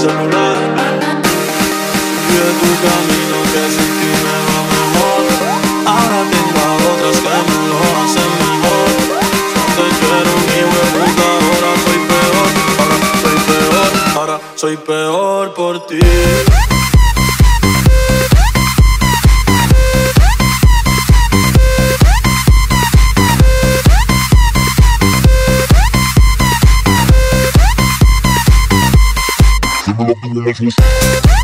celular Y de tu camino que sin ti me va mejor. Ahora tengo a otras que me lo hacen mejor. No te quiero ni puta, ahora soy peor. Ahora soy peor, ahora soy peor por ti. levels.